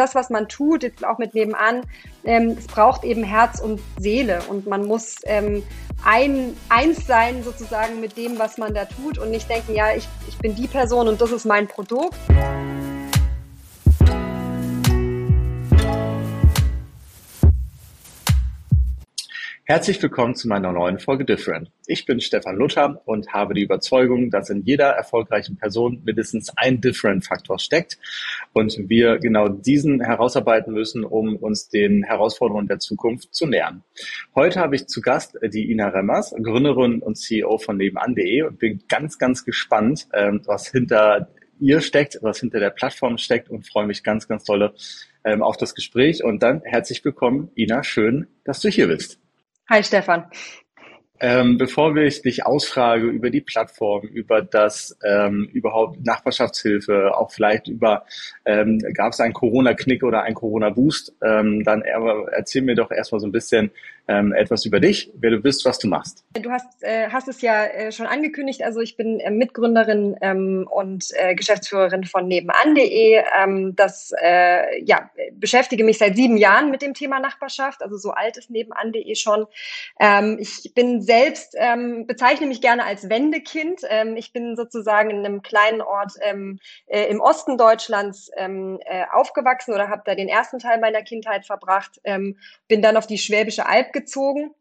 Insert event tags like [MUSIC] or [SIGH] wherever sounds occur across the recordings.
das, was man tut, jetzt auch mit nebenan, ähm, es braucht eben Herz und Seele und man muss ähm, ein, eins sein sozusagen mit dem, was man da tut und nicht denken, ja, ich, ich bin die Person und das ist mein Produkt. Herzlich willkommen zu meiner neuen Folge Different. Ich bin Stefan Luther und habe die Überzeugung, dass in jeder erfolgreichen Person mindestens ein Different-Faktor steckt und wir genau diesen herausarbeiten müssen, um uns den Herausforderungen der Zukunft zu nähern. Heute habe ich zu Gast die Ina Remmers, Gründerin und CEO von nebenan.de und bin ganz, ganz gespannt, ähm, was hinter ihr steckt, was hinter der Plattform steckt und freue mich ganz, ganz tolle ähm, auf das Gespräch. Und dann herzlich willkommen, Ina. Schön, dass du hier bist. Hi Stefan. Ähm, bevor ich dich ausfrage über die Plattform, über das ähm, überhaupt Nachbarschaftshilfe, auch vielleicht über ähm, gab es einen Corona-Knick oder einen Corona-Boost, ähm, dann erzähl mir doch erstmal so ein bisschen, ähm, etwas über dich, wer du bist, was du machst. Du hast, äh, hast es ja äh, schon angekündigt, also ich bin äh, Mitgründerin ähm, und äh, Geschäftsführerin von nebenan.de. Ähm, das äh, ja, beschäftige mich seit sieben Jahren mit dem Thema Nachbarschaft, also so alt ist nebenan.de schon. Ähm, ich bin selbst, ähm, bezeichne mich gerne als Wendekind. Ähm, ich bin sozusagen in einem kleinen Ort äh, im Osten Deutschlands aufgewachsen oder habe da den ersten Teil meiner Kindheit verbracht, bin dann auf die Schwäbische Alb gezogen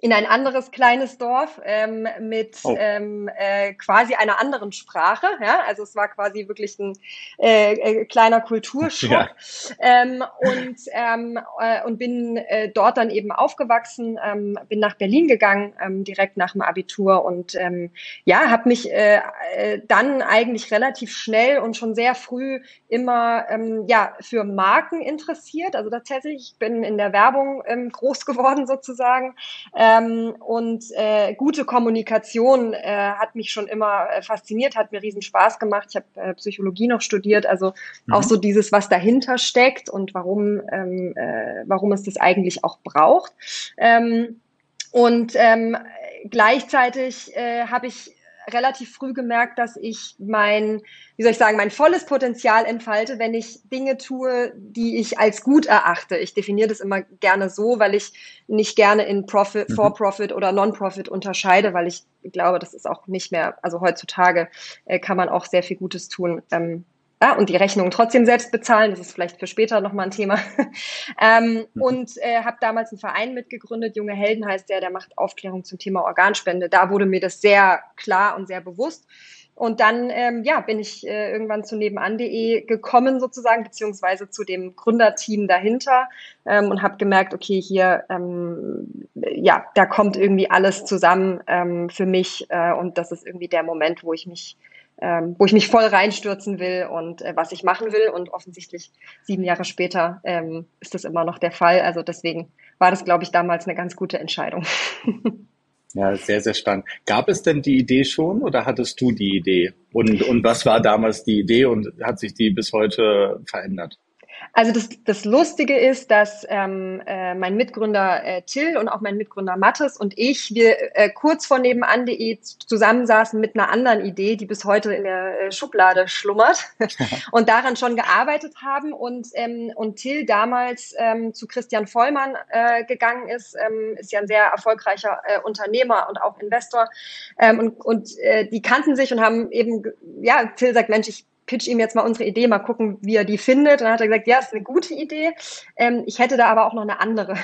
in ein anderes kleines Dorf ähm, mit oh. ähm, äh, quasi einer anderen Sprache. Ja? Also es war quasi wirklich ein äh, äh, kleiner Kulturschock. Ja. Ähm, und, ähm, äh, und bin äh, dort dann eben aufgewachsen, ähm, bin nach Berlin gegangen, ähm, direkt nach dem Abitur und ja, habe mich äh, dann eigentlich relativ schnell und schon sehr früh immer ja für Marken interessiert. Also tatsächlich, ich bin in der Werbung groß geworden sozusagen. Äh, ähm, und äh, gute Kommunikation äh, hat mich schon immer äh, fasziniert, hat mir riesen Spaß gemacht. Ich habe äh, Psychologie noch studiert, also mhm. auch so dieses, was dahinter steckt und warum, ähm, äh, warum es das eigentlich auch braucht. Ähm, und ähm, gleichzeitig habe ich relativ früh gemerkt, dass ich mein, wie soll ich sagen, mein volles Potenzial entfalte, wenn ich Dinge tue, die ich als gut erachte. Ich definiere das immer gerne so, weil ich nicht gerne in Profit, mhm. For-Profit oder Non-Profit unterscheide, weil ich glaube, das ist auch nicht mehr, also heutzutage äh, kann man auch sehr viel Gutes tun. Ähm, ja, und die Rechnung trotzdem selbst bezahlen. Das ist vielleicht für später nochmal ein Thema. [LAUGHS] ähm, mhm. Und äh, habe damals einen Verein mitgegründet, Junge Helden heißt der, der macht Aufklärung zum Thema Organspende. Da wurde mir das sehr klar und sehr bewusst. Und dann ähm, ja, bin ich äh, irgendwann zu nebenan.de gekommen sozusagen, beziehungsweise zu dem Gründerteam dahinter ähm, und habe gemerkt, okay, hier, ähm, ja, da kommt irgendwie alles zusammen ähm, für mich äh, und das ist irgendwie der Moment, wo ich mich ähm, wo ich mich voll reinstürzen will und äh, was ich machen will. Und offensichtlich sieben Jahre später ähm, ist das immer noch der Fall. Also deswegen war das, glaube ich, damals eine ganz gute Entscheidung. [LAUGHS] Ja, sehr, sehr spannend. Gab es denn die Idee schon oder hattest du die Idee? Und, und was war damals die Idee und hat sich die bis heute verändert? Also das, das Lustige ist, dass ähm, äh, mein Mitgründer äh, Till und auch mein Mitgründer Mattes und ich, wir äh, kurz vor nebenan.de zusammensaßen mit einer anderen Idee, die bis heute in der äh, Schublade schlummert [LAUGHS] und daran schon gearbeitet haben und, ähm, und Till damals ähm, zu Christian Vollmann äh, gegangen ist, ähm, ist ja ein sehr erfolgreicher äh, Unternehmer und auch Investor ähm, und, und äh, die kannten sich und haben eben, ja, Till sagt, Mensch, ich pitch ihm jetzt mal unsere Idee, mal gucken, wie er die findet. Und dann hat er gesagt, ja, ist eine gute Idee. Ähm, ich hätte da aber auch noch eine andere.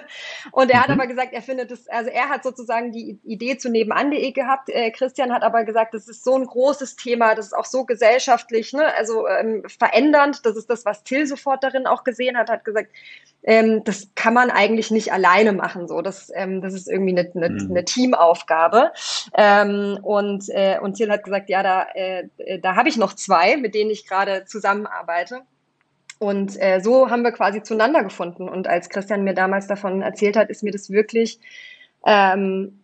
[LAUGHS] Und er mhm. hat aber gesagt, er findet es, also er hat sozusagen die Idee zu nebenan.de gehabt. Äh, Christian hat aber gesagt, das ist so ein großes Thema, das ist auch so gesellschaftlich, ne, also ähm, verändernd. Das ist das, was Till sofort darin auch gesehen hat, hat gesagt, ähm, das kann man eigentlich nicht alleine machen. So, das, ähm, das ist irgendwie eine, eine, mhm. eine Teamaufgabe. Ähm, und, äh, und Till hat gesagt, ja, da, äh, da habe ich noch zwei, mit denen ich gerade zusammenarbeite. Und äh, so haben wir quasi zueinander gefunden. Und als Christian mir damals davon erzählt hat, ist mir das wirklich ähm,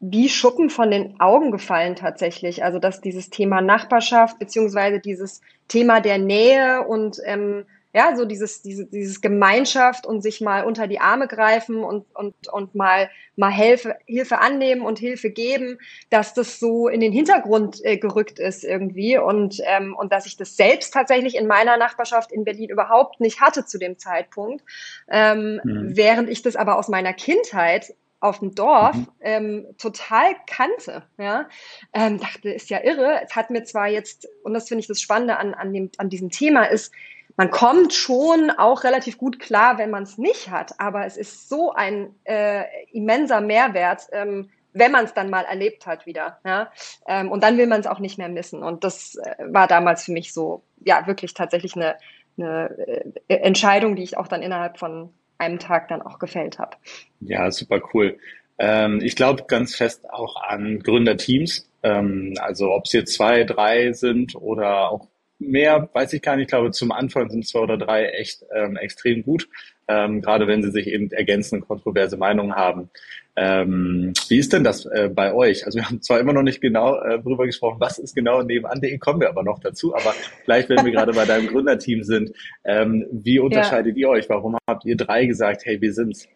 wie Schuppen von den Augen gefallen tatsächlich. Also dass dieses Thema Nachbarschaft beziehungsweise dieses Thema der Nähe und ähm, Ja, so dieses, diese, dieses Gemeinschaft und sich mal unter die Arme greifen und, und, und mal, mal Hilfe, Hilfe annehmen und Hilfe geben, dass das so in den Hintergrund äh, gerückt ist irgendwie und, ähm, und dass ich das selbst tatsächlich in meiner Nachbarschaft in Berlin überhaupt nicht hatte zu dem Zeitpunkt. Ähm, mhm. Während ich das aber aus meiner Kindheit auf dem Dorf mhm. ähm, total kannte. Ja? Ähm, dachte, ist ja irre. Es hat mir zwar jetzt, und das finde ich das Spannende an, an, dem, an diesem Thema, ist, man kommt schon auch relativ gut klar, wenn man es nicht hat, aber es ist so ein äh, immenser Mehrwert, ähm, wenn man es dann mal erlebt hat wieder. Ja? Ähm, und dann will man es auch nicht mehr missen. Und das äh, war damals für mich so, ja, wirklich tatsächlich eine, eine äh, Entscheidung, die ich auch dann innerhalb von einem Tag dann auch gefällt habe. Ja, super cool. Ähm, ich glaube ganz fest auch an Gründerteams. Ähm, also ob es jetzt zwei, drei sind oder auch mehr, weiß ich gar nicht. Ich glaube, zum Anfang sind zwei oder drei echt ähm, extrem gut, ähm, gerade wenn sie sich eben ergänzende kontroverse Meinungen haben. Ähm, wie ist denn das äh, bei euch? Also wir haben zwar immer noch nicht genau äh, darüber gesprochen, was ist genau nebenan.de, kommen wir aber noch dazu, aber vielleicht, wenn wir gerade bei deinem Gründerteam sind, ähm, wie unterscheidet ja. ihr euch? Warum habt ihr drei gesagt, hey, wir sind's?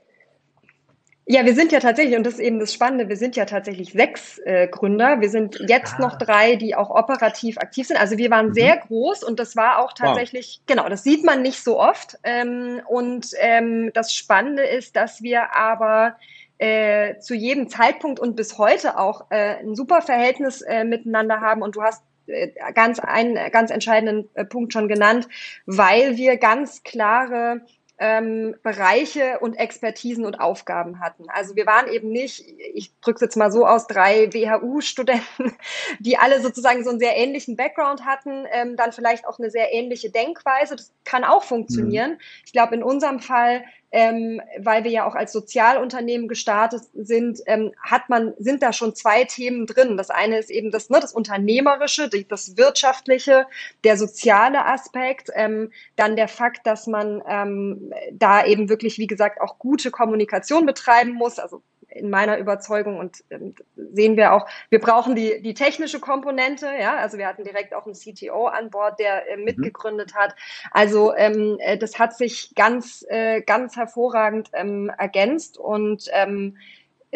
Ja, wir sind ja tatsächlich, und das ist eben das Spannende, wir sind ja tatsächlich sechs äh, Gründer. Wir sind jetzt ah. noch drei, die auch operativ aktiv sind. Also wir waren mhm. sehr groß und das war auch tatsächlich, wow. genau, das sieht man nicht so oft. Ähm, und ähm, das Spannende ist, dass wir aber äh, zu jedem Zeitpunkt und bis heute auch äh, ein super Verhältnis äh, miteinander haben. Und du hast äh, ganz einen ganz entscheidenden äh, Punkt schon genannt, weil wir ganz klare ähm, Bereiche und Expertisen und Aufgaben hatten. Also wir waren eben nicht, ich drücke es jetzt mal so aus, drei WHU-Studenten, [LAUGHS] die alle sozusagen so einen sehr ähnlichen Background hatten, ähm, dann vielleicht auch eine sehr ähnliche Denkweise. Das kann auch funktionieren. Mhm. Ich glaube, in unserem Fall ähm, weil wir ja auch als Sozialunternehmen gestartet sind, ähm, hat man, sind da schon zwei Themen drin. Das eine ist eben das, ne, das Unternehmerische, die, das Wirtschaftliche, der soziale Aspekt, ähm, dann der Fakt, dass man ähm, da eben wirklich, wie gesagt, auch gute Kommunikation betreiben muss, also in meiner Überzeugung und ähm, sehen wir auch, wir brauchen die, die technische Komponente, ja, also wir hatten direkt auch einen CTO an Bord, der äh, mhm. mitgegründet hat. Also ähm, äh, das hat sich ganz, äh, ganz hervorragend ähm, ergänzt und ähm,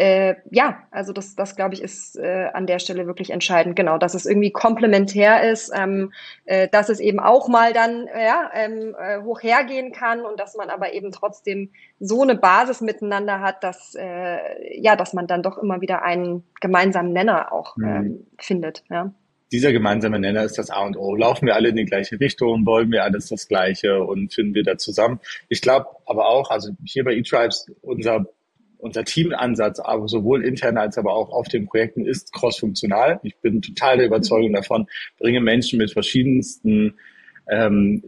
äh, ja, also das, das glaube ich, ist äh, an der Stelle wirklich entscheidend. Genau, dass es irgendwie komplementär ist, ähm, äh, dass es eben auch mal dann ja, ähm, äh, hoch hergehen kann und dass man aber eben trotzdem so eine Basis miteinander hat, dass, äh, ja, dass man dann doch immer wieder einen gemeinsamen Nenner auch mhm. ähm, findet. Ja dieser gemeinsame Nenner ist das A und O. Laufen wir alle in die gleiche Richtung, wollen wir alles das Gleiche und finden wir da zusammen. Ich glaube aber auch, also hier bei eTribes, unser unser Teamansatz, aber sowohl intern als aber auch auf den Projekten ist crossfunktional. Ich bin total der Überzeugung davon, bringe Menschen mit verschiedensten ähm,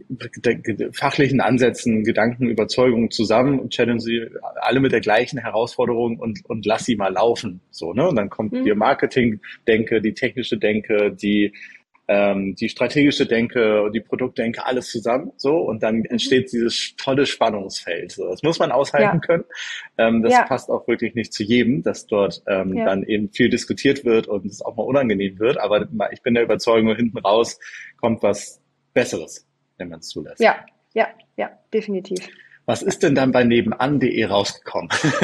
fachlichen Ansätzen, Gedanken, Überzeugungen zusammen und challenge sie alle mit der gleichen Herausforderung und, und lass sie mal laufen. So, ne? Und dann kommt mhm. die Marketing-Denke, die technische Denke, die ähm, die strategische Denke, die Produktdenke, alles zusammen so und dann mhm. entsteht dieses tolle Spannungsfeld. So, das muss man aushalten ja. können. Ähm, das ja. passt auch wirklich nicht zu jedem, dass dort ähm, ja. dann eben viel diskutiert wird und es auch mal unangenehm wird. Aber ich bin der Überzeugung, hinten raus kommt was Besseres, wenn man es zulässt. Ja, ja, ja, definitiv. Was ist denn dann bei nebenan.de rausgekommen? [LAUGHS]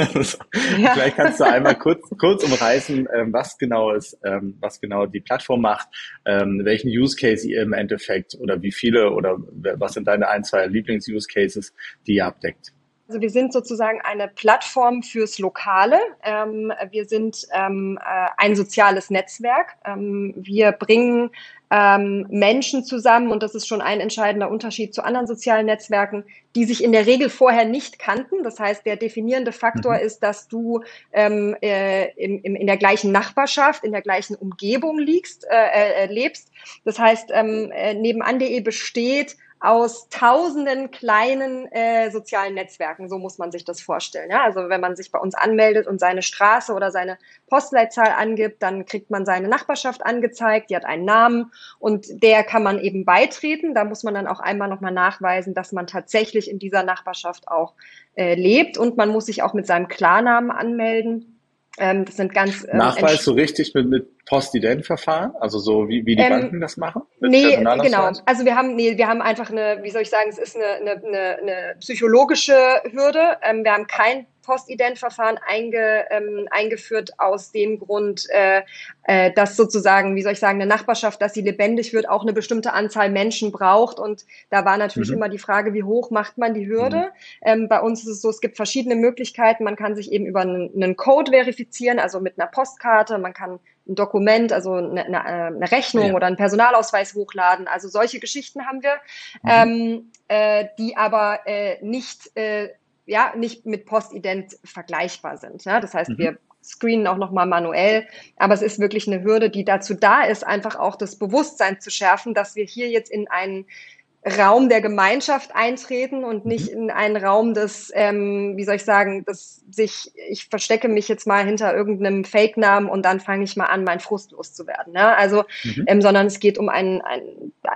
ja. Vielleicht kannst du einmal kurz, kurz umreißen, ähm, was genau ist, ähm, was genau die Plattform macht, ähm, welchen Use Case ihr im Endeffekt oder wie viele oder was sind deine ein, zwei Lieblings-Use Cases, die ihr abdeckt? Also wir sind sozusagen eine Plattform fürs Lokale. Ähm, wir sind ähm, äh, ein soziales Netzwerk. Ähm, wir bringen ähm, Menschen zusammen, und das ist schon ein entscheidender Unterschied zu anderen sozialen Netzwerken, die sich in der Regel vorher nicht kannten. Das heißt, der definierende Faktor mhm. ist, dass du ähm, äh, in, in, der gleichen Nachbarschaft, in der gleichen Umgebung liegst, äh, äh, lebst. Das heißt, ähm, äh, nebenan.de besteht aus tausenden kleinen äh, sozialen Netzwerken. So muss man sich das vorstellen. Ja? Also wenn man sich bei uns anmeldet und seine Straße oder seine Postleitzahl angibt, dann kriegt man seine Nachbarschaft angezeigt, die hat einen Namen und der kann man eben beitreten. Da muss man dann auch einmal nochmal nachweisen, dass man tatsächlich in dieser Nachbarschaft auch äh, lebt und man muss sich auch mit seinem Klarnamen anmelden. Ähm, das sind ganz ähm, Nachweis so richtig mit, mit Postident-Verfahren, also so wie, wie die ähm, Banken das machen? Nee, genau. Also wir haben, nee, wir haben einfach eine, wie soll ich sagen, es ist eine, eine, eine, eine psychologische Hürde. Ähm, wir haben kein Postident-Verfahren einge, ähm, eingeführt aus dem Grund, äh, äh, dass sozusagen, wie soll ich sagen, eine Nachbarschaft, dass sie lebendig wird, auch eine bestimmte Anzahl Menschen braucht. Und da war natürlich mhm. immer die Frage, wie hoch macht man die Hürde? Mhm. Ähm, bei uns ist es so, es gibt verschiedene Möglichkeiten. Man kann sich eben über einen, einen Code verifizieren, also mit einer Postkarte. Man kann ein Dokument, also eine, eine, eine Rechnung ja. oder einen Personalausweis hochladen. Also solche Geschichten haben wir, mhm. ähm, äh, die aber äh, nicht äh, ja nicht mit Postident vergleichbar sind. Ja? Das heißt, mhm. wir screenen auch nochmal manuell, aber es ist wirklich eine Hürde, die dazu da ist, einfach auch das Bewusstsein zu schärfen, dass wir hier jetzt in einen Raum der Gemeinschaft eintreten und nicht mhm. in einen Raum des, ähm, wie soll ich sagen, dass sich, ich verstecke mich jetzt mal hinter irgendeinem Fake-Namen und dann fange ich mal an, mein Frust loszuwerden. Ne? Also, mhm. ähm, sondern es geht um ein, ein,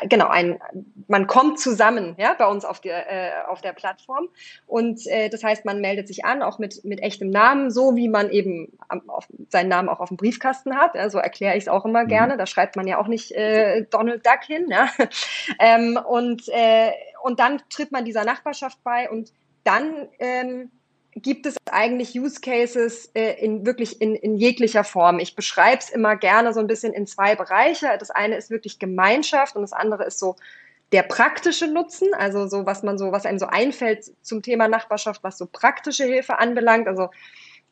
genau, ein, man kommt zusammen, ja, bei uns auf der, äh, auf der Plattform. Und äh, das heißt, man meldet sich an, auch mit, mit echtem Namen, so wie man eben auf, seinen Namen auch auf dem Briefkasten hat. So erkläre ich es auch immer mhm. gerne. Da schreibt man ja auch nicht äh, Donald Duck hin. Ja? [LAUGHS] ähm, und und, äh, und dann tritt man dieser Nachbarschaft bei und dann ähm, gibt es eigentlich Use Cases äh, in wirklich in, in jeglicher Form. Ich beschreibe es immer gerne so ein bisschen in zwei Bereiche. Das eine ist wirklich Gemeinschaft und das andere ist so der praktische Nutzen, also so was man so, was einem so einfällt zum Thema Nachbarschaft, was so praktische Hilfe anbelangt. Also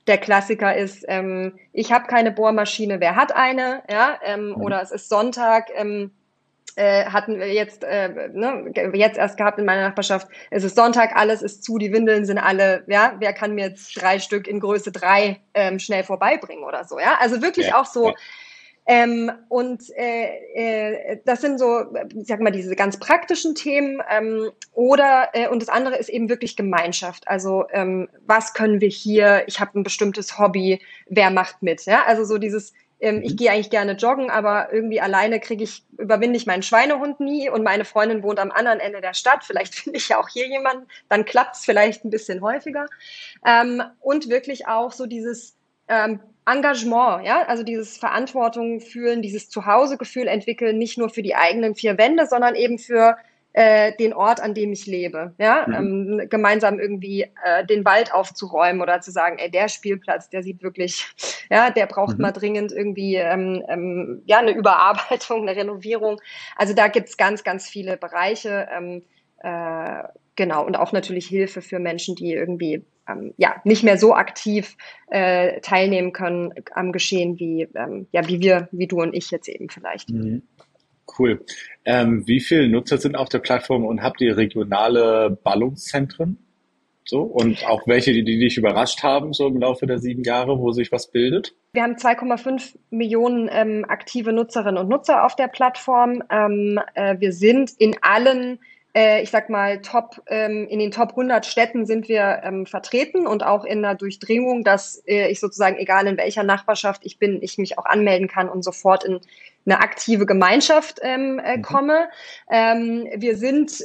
der Klassiker ist, ähm, ich habe keine Bohrmaschine, wer hat eine? Ja, ähm, mhm. oder es ist Sonntag. Ähm, äh, hatten wir jetzt, äh, ne, jetzt erst gehabt in meiner Nachbarschaft. Es ist Sonntag, alles ist zu, die Windeln sind alle, ja, wer kann mir jetzt drei Stück in Größe drei ähm, schnell vorbeibringen oder so, ja? Also wirklich ja, auch so. Ja. Ähm, und äh, äh, das sind so, ich sag mal, diese ganz praktischen Themen. Ähm, oder äh, und das andere ist eben wirklich Gemeinschaft. Also ähm, was können wir hier? Ich habe ein bestimmtes Hobby. Wer macht mit? Ja, also so dieses ähm, ich mhm. gehe eigentlich gerne joggen, aber irgendwie alleine kriege ich, überwinde ich meinen Schweinehund nie und meine Freundin wohnt am anderen Ende der Stadt. Vielleicht [LAUGHS] finde ich ja auch hier jemanden, dann klappt es vielleicht ein bisschen häufiger. Ähm, und wirklich auch so dieses ähm, Engagement, ja, also dieses Verantwortung fühlen, dieses Zuhausegefühl entwickeln, nicht nur für die eigenen vier Wände, sondern eben für äh, den Ort, an dem ich lebe. Ja? Mhm. Ähm, gemeinsam irgendwie äh, den Wald aufzuräumen oder zu sagen, ey, der Spielplatz, der sieht wirklich, ja, der braucht mhm. mal dringend irgendwie ähm, ähm, ja, eine [LAUGHS] Überarbeitung, eine Renovierung. Also da gibt's ganz, ganz viele Bereiche. Ähm, äh, genau, und auch natürlich Hilfe für Menschen, die irgendwie ähm, ja, nicht mehr so aktiv äh, teilnehmen können am Geschehen wie, ähm, ja, wie wir, wie du und ich jetzt eben vielleicht. Mhm. Cool. Ähm, wie viele Nutzer sind auf der Plattform und habt ihr regionale Ballungszentren? So, und auch welche, die, die dich überrascht haben, so im Laufe der sieben Jahre, wo sich was bildet? Wir haben 2,5 Millionen ähm, aktive Nutzerinnen und Nutzer auf der Plattform. Ähm, äh, wir sind in allen ich sag mal, Top, ähm, in den Top 100 Städten sind wir ähm, vertreten und auch in der Durchdringung, dass äh, ich sozusagen, egal in welcher Nachbarschaft ich bin, ich mich auch anmelden kann und sofort in eine aktive Gemeinschaft ähm, äh, mhm. komme. Wir sind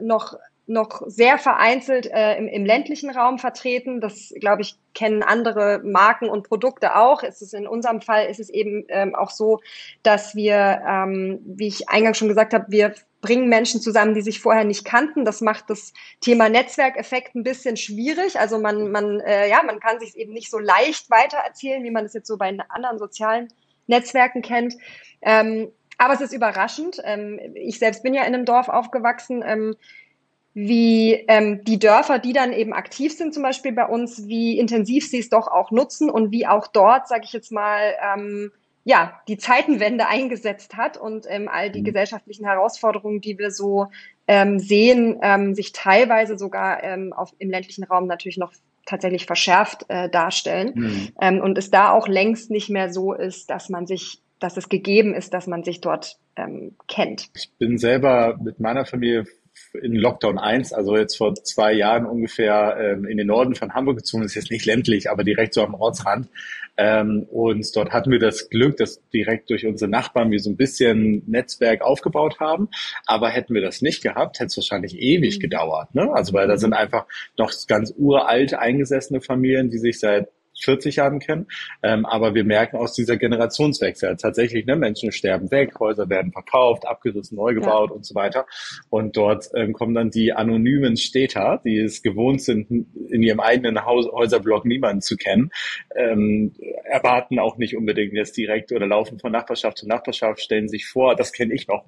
noch noch sehr vereinzelt äh, im, im ländlichen Raum vertreten. Das, glaube ich, kennen andere Marken und Produkte auch. Es ist in unserem Fall ist es eben ähm, auch so, dass wir, ähm, wie ich eingangs schon gesagt habe, wir bringen Menschen zusammen, die sich vorher nicht kannten. Das macht das Thema Netzwerkeffekt ein bisschen schwierig. Also man, man, äh, ja, man kann sich eben nicht so leicht weitererzählen, wie man es jetzt so bei anderen sozialen Netzwerken kennt. Ähm, aber es ist überraschend. Ähm, ich selbst bin ja in einem Dorf aufgewachsen. Wie ähm, die Dörfer, die dann eben aktiv sind, zum Beispiel bei uns, wie intensiv sie es doch auch nutzen und wie auch dort, sage ich jetzt mal, ähm, ja, die Zeitenwende eingesetzt hat und ähm, all die mhm. gesellschaftlichen Herausforderungen, die wir so ähm, sehen, ähm, sich teilweise sogar ähm, auf, im ländlichen Raum natürlich noch tatsächlich verschärft äh, darstellen mhm. ähm, und es da auch längst nicht mehr so ist, dass man sich, dass es gegeben ist, dass man sich dort ähm, kennt. Ich bin selber mit meiner Familie in Lockdown 1, also jetzt vor zwei Jahren ungefähr ähm, in den Norden von Hamburg gezogen, das ist jetzt nicht ländlich, aber direkt so am Ortsrand. Ähm, und dort hatten wir das Glück, dass direkt durch unsere Nachbarn wir so ein bisschen Netzwerk aufgebaut haben. Aber hätten wir das nicht gehabt, hätte es wahrscheinlich ewig mhm. gedauert. Ne? Also weil da sind einfach noch ganz uralt eingesessene Familien, die sich seit 40 Jahren kennen. Ähm, aber wir merken aus dieser Generationswechsel tatsächlich, ne, Menschen sterben weg, Häuser werden verkauft, abgerissen, neu gebaut ja. und so weiter. Und dort ähm, kommen dann die anonymen Städter, die es gewohnt sind, in ihrem eigenen Haus Häuserblock niemanden zu kennen, ähm, erwarten auch nicht unbedingt jetzt direkt oder laufen von Nachbarschaft zu Nachbarschaft, stellen sich vor, das kenne ich noch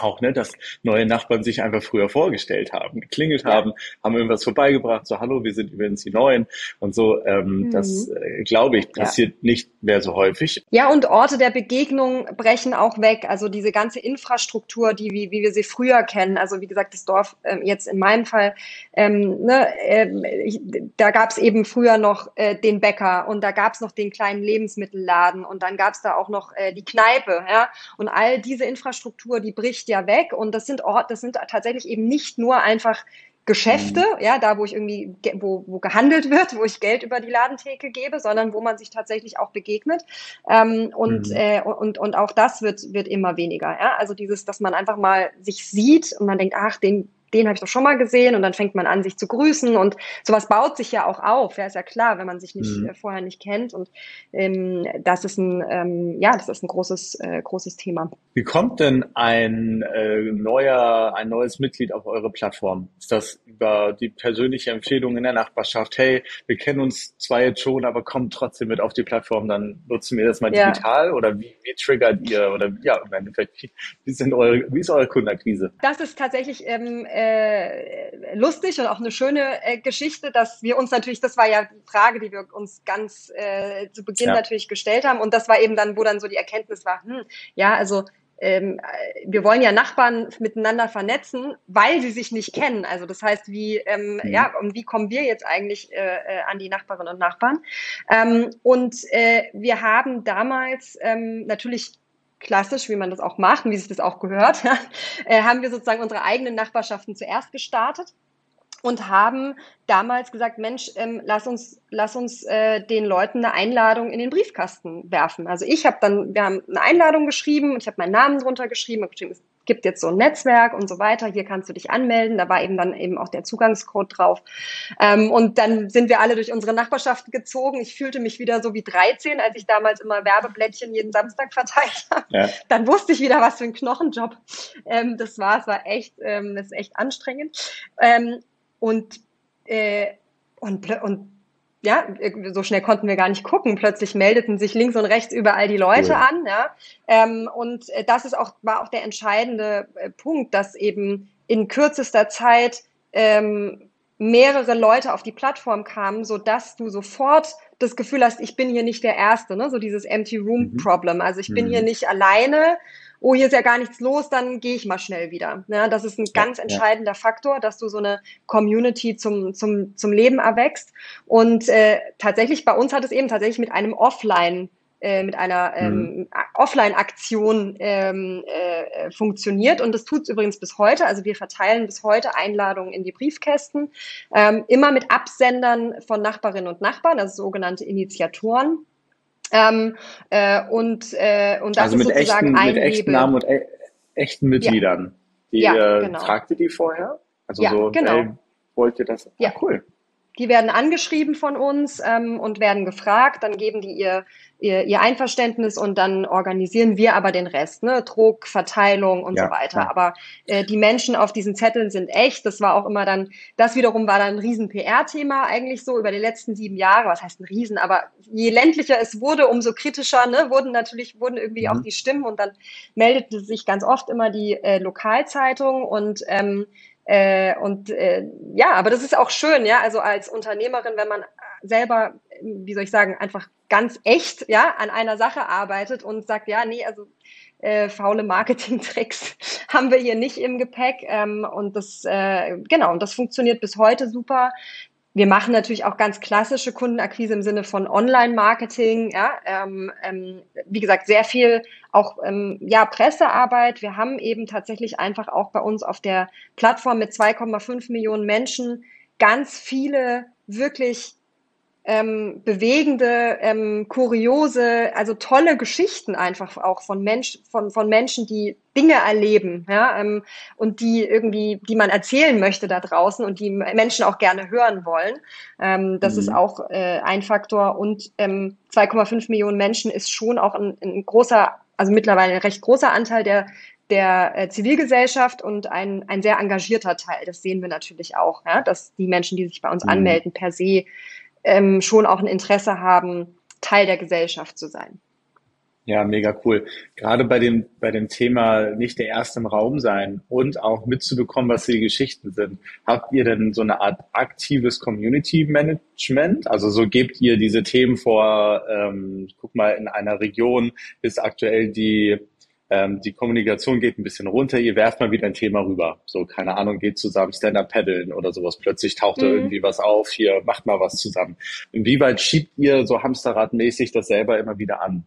auch, ne, dass neue Nachbarn sich einfach früher vorgestellt haben, geklingelt haben, haben irgendwas vorbeigebracht, so hallo, wir sind übrigens die Neuen und so. Ähm, mhm. Das äh, glaube ich passiert ja. nicht mehr so häufig. Ja, und Orte der Begegnung brechen auch weg. Also diese ganze Infrastruktur, die wie, wie wir sie früher kennen. Also wie gesagt, das Dorf ähm, jetzt in meinem Fall, ähm, ne, äh, ich, da gab es eben früher noch äh, den Bäcker und da gab es noch den kleinen Lebensmittelladen und dann gab es da auch noch äh, die Kneipe, ja. Und all diese Infrastruktur, die bricht ja weg und das sind Ort, das sind tatsächlich eben nicht nur einfach Geschäfte, mhm. ja, da wo ich irgendwie, wo, wo gehandelt wird, wo ich Geld über die Ladentheke gebe, sondern wo man sich tatsächlich auch begegnet. Ähm, und, mhm. äh, und, und auch das wird, wird immer weniger. Ja? Also dieses, dass man einfach mal sich sieht und man denkt, ach, den, den habe ich doch schon mal gesehen und dann fängt man an, sich zu grüßen und sowas baut sich ja auch auf. Ja, ist ja klar, wenn man sich nicht mhm. äh, vorher nicht kennt und ähm, das ist ein, ähm, ja, das ist ein großes, äh, großes Thema. Wie kommt denn ein äh, neuer, ein neues Mitglied auf eure Plattform? Ist das über die persönliche Empfehlung in der Nachbarschaft? Hey, wir kennen uns zwar jetzt schon, aber kommt trotzdem mit auf die Plattform, dann nutzen wir das mal ja. digital oder wie, wie triggert ihr oder ja, im Endeffekt, wie, sind eure, wie ist eure Kundenakquise? Das ist tatsächlich ähm, äh, äh, lustig und auch eine schöne äh, Geschichte, dass wir uns natürlich, das war ja die Frage, die wir uns ganz äh, zu Beginn ja. natürlich gestellt haben. Und das war eben dann, wo dann so die Erkenntnis war, hm, ja, also ähm, wir wollen ja Nachbarn miteinander vernetzen, weil sie sich nicht kennen. Also das heißt, wie ähm, mhm. ja und wie kommen wir jetzt eigentlich äh, äh, an die Nachbarinnen und Nachbarn? Ähm, und äh, wir haben damals ähm, natürlich klassisch, wie man das auch macht und wie sich das auch gehört, [LAUGHS] äh, haben wir sozusagen unsere eigenen Nachbarschaften zuerst gestartet und haben damals gesagt, Mensch, ähm, lass uns, lass uns äh, den Leuten eine Einladung in den Briefkasten werfen. Also ich habe dann, wir haben eine Einladung geschrieben und ich habe meinen Namen drunter geschrieben, geschrieben, es gibt jetzt so ein Netzwerk und so weiter, hier kannst du dich anmelden, da war eben dann eben auch der Zugangscode drauf. Ähm, und dann sind wir alle durch unsere Nachbarschaften gezogen. Ich fühlte mich wieder so wie 13, als ich damals immer Werbeblättchen jeden Samstag [LAUGHS] verteilt habe. Ja. Dann wusste ich wieder, was für ein Knochenjob ähm, das war. Es war echt, ähm, das ist echt anstrengend. Ähm, und, äh, und, und ja, so schnell konnten wir gar nicht gucken. Plötzlich meldeten sich links und rechts überall die Leute cool. an. Ja? Ähm, und äh, das ist auch, war auch der entscheidende äh, Punkt, dass eben in kürzester Zeit ähm, mehrere Leute auf die Plattform kamen, so dass du sofort das Gefühl hast, ich bin hier nicht der Erste, ne? so dieses Empty Room mhm. Problem. Also ich bin mhm. hier nicht alleine oh, hier ist ja gar nichts los, dann gehe ich mal schnell wieder. Ja, das ist ein ganz entscheidender. Faktor, dass du so eine Community zum, zum, zum Leben erwächst. Und äh, tatsächlich, bei uns hat es eben tatsächlich mit einem Offline äh, mit einer ähm, mhm. Offline-Aktion ähm, äh, funktioniert. Und das tut es übrigens bis heute. Also wir verteilen bis heute Einladungen in die Briefkästen, ähm, immer mit Absendern von Nachbarinnen und Nachbarn, also sogenannte Initiatoren. Ähm, äh, und, äh, und das also ist sozusagen echten, ein mit echten Hebel. Namen und e echten Mitgliedern. Ja. Die, ja, genau. Fragt ihr die vorher? Also ja, so, genau. Ey, wollt ihr das? Ja, ah, cool. Die werden angeschrieben von uns ähm, und werden gefragt, dann geben die ihr, ihr, ihr Einverständnis und dann organisieren wir aber den Rest, ne? Druck, Verteilung und ja, so weiter. Ja. Aber äh, die Menschen auf diesen Zetteln sind echt. Das war auch immer dann, das wiederum war dann ein riesen PR-Thema eigentlich so über die letzten sieben Jahre. Was heißt ein Riesen? Aber je ländlicher es wurde, umso kritischer ne? wurden natürlich wurden irgendwie mhm. auch die Stimmen und dann meldete sich ganz oft immer die äh, Lokalzeitung und ähm, äh, und äh, ja, aber das ist auch schön, ja, also als Unternehmerin, wenn man selber, wie soll ich sagen, einfach ganz echt, ja, an einer Sache arbeitet und sagt, ja, nee, also äh, faule Marketing-Tricks [LAUGHS] haben wir hier nicht im Gepäck. Ähm, und das, äh, genau, und das funktioniert bis heute super. Wir machen natürlich auch ganz klassische Kundenakquise im Sinne von Online-Marketing. Ja, ähm, ähm, wie gesagt, sehr viel auch ähm, ja Pressearbeit. Wir haben eben tatsächlich einfach auch bei uns auf der Plattform mit 2,5 Millionen Menschen ganz viele wirklich ähm, bewegende, ähm, kuriose, also tolle Geschichten einfach auch von Mensch, von, von Menschen, die Dinge erleben, ja, ähm, und die irgendwie, die man erzählen möchte da draußen und die Menschen auch gerne hören wollen. Ähm, das mhm. ist auch äh, ein Faktor und ähm, 2,5 Millionen Menschen ist schon auch ein, ein großer, also mittlerweile ein recht großer Anteil der der äh, Zivilgesellschaft und ein, ein sehr engagierter Teil. Das sehen wir natürlich auch, ja, dass die Menschen, die sich bei uns mhm. anmelden, per se ähm, schon auch ein Interesse haben, Teil der Gesellschaft zu sein. Ja, mega cool. Gerade bei dem, bei dem Thema nicht der Erste im Raum sein und auch mitzubekommen, was die Geschichten sind. Habt ihr denn so eine Art aktives Community Management? Also so gebt ihr diese Themen vor, ähm, guck mal, in einer Region ist aktuell die ähm, die Kommunikation geht ein bisschen runter, ihr werft mal wieder ein Thema rüber. So, keine Ahnung, geht zusammen Stand-up paddeln oder sowas. Plötzlich taucht mhm. da irgendwie was auf, hier macht mal was zusammen. Inwieweit schiebt ihr so Hamsterradmäßig das selber immer wieder an?